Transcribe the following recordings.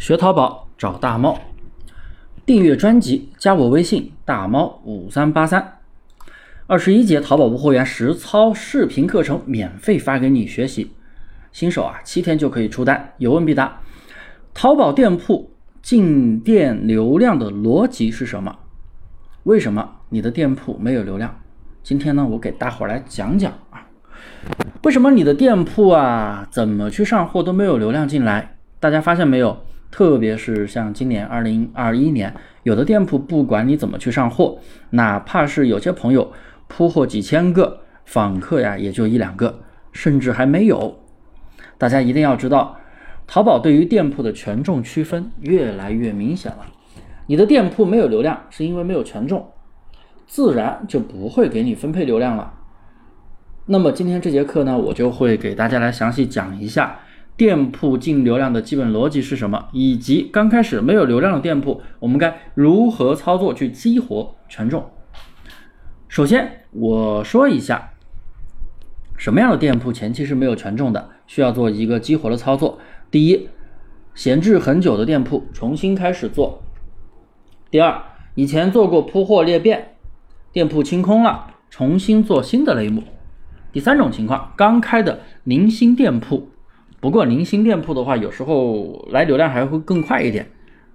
学淘宝找大猫，订阅专辑加我微信大猫五三八三，二十一节淘宝无货源实操视频课程免费发给你学习，新手啊七天就可以出单，有问必答。淘宝店铺进店流量的逻辑是什么？为什么你的店铺没有流量？今天呢，我给大伙来讲讲啊，为什么你的店铺啊怎么去上货都没有流量进来？大家发现没有？特别是像今年二零二一年，有的店铺不管你怎么去上货，哪怕是有些朋友铺货几千个，访客呀也就一两个，甚至还没有。大家一定要知道，淘宝对于店铺的权重区分越来越明显了。你的店铺没有流量，是因为没有权重，自然就不会给你分配流量了。那么今天这节课呢，我就会给大家来详细讲一下。店铺进流量的基本逻辑是什么？以及刚开始没有流量的店铺，我们该如何操作去激活权重？首先，我说一下什么样的店铺前期是没有权重的，需要做一个激活的操作。第一，闲置很久的店铺重新开始做；第二，以前做过铺货裂变，店铺清空了，重新做新的类目；第三种情况，刚开的零星店铺。不过零星店铺的话，有时候来流量还会更快一点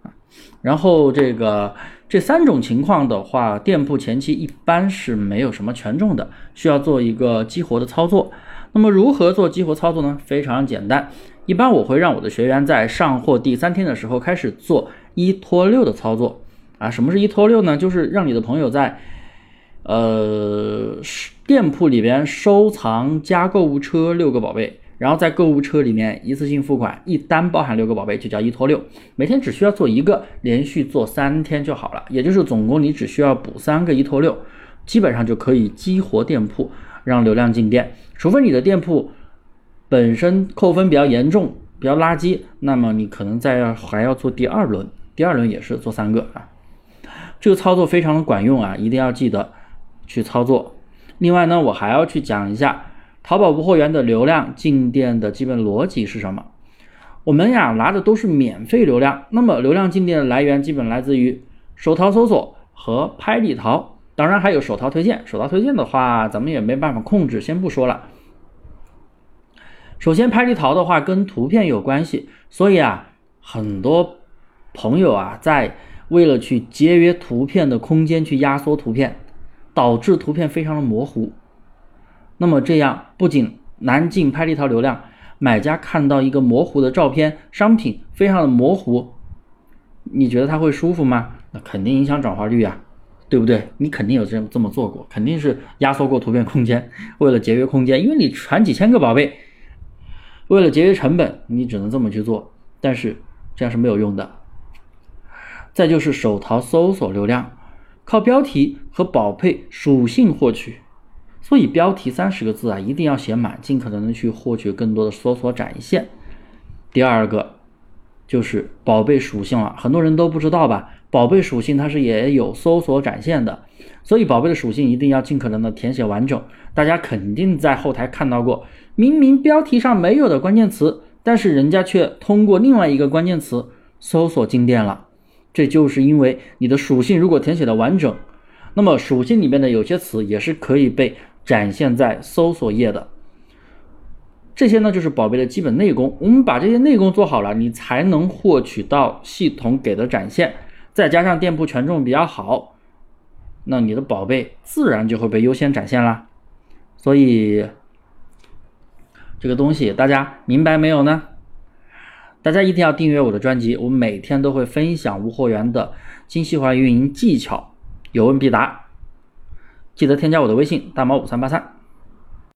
啊。然后这个这三种情况的话，店铺前期一般是没有什么权重的，需要做一个激活的操作。那么如何做激活操作呢？非常简单，一般我会让我的学员在上货第三天的时候开始做一拖六的操作啊。什么是一拖六呢？就是让你的朋友在呃店铺里边收藏加购物车六个宝贝。然后在购物车里面一次性付款，一单包含六个宝贝，就叫一拖六。每天只需要做一个，连续做三天就好了。也就是总共你只需要补三个一拖六，基本上就可以激活店铺，让流量进店。除非你的店铺本身扣分比较严重，比较垃圾，那么你可能再还要做第二轮，第二轮也是做三个啊。这个操作非常的管用啊，一定要记得去操作。另外呢，我还要去讲一下。淘宝无货源的流量进店的基本逻辑是什么？我们呀拿的都是免费流量，那么流量进店的来源基本来自于手淘搜索和拍立淘，当然还有手淘推荐。手淘推荐的话，咱们也没办法控制，先不说了。首先，拍立淘的话跟图片有关系，所以啊，很多朋友啊在为了去节约图片的空间去压缩图片，导致图片非常的模糊。那么这样不仅难进拍立淘流量，买家看到一个模糊的照片，商品非常的模糊，你觉得他会舒服吗？那肯定影响转化率啊，对不对？你肯定有这这么做过，肯定是压缩过图片空间，为了节约空间，因为你传几千个宝贝，为了节约成本，你只能这么去做，但是这样是没有用的。再就是手淘搜索流量，靠标题和宝贝属性获取。所以标题三十个字啊，一定要写满，尽可能的去获取更多的搜索展现。第二个就是宝贝属性了，很多人都不知道吧？宝贝属性它是也有搜索展现的，所以宝贝的属性一定要尽可能的填写完整。大家肯定在后台看到过，明明标题上没有的关键词，但是人家却通过另外一个关键词搜索进店了，这就是因为你的属性如果填写的完整，那么属性里面的有些词也是可以被。展现在搜索页的这些呢，就是宝贝的基本内功。我们把这些内功做好了，你才能获取到系统给的展现。再加上店铺权重比较好，那你的宝贝自然就会被优先展现啦。所以这个东西大家明白没有呢？大家一定要订阅我的专辑，我每天都会分享无货源的精细化运营技巧，有问必答。记得添加我的微信大毛五三八三。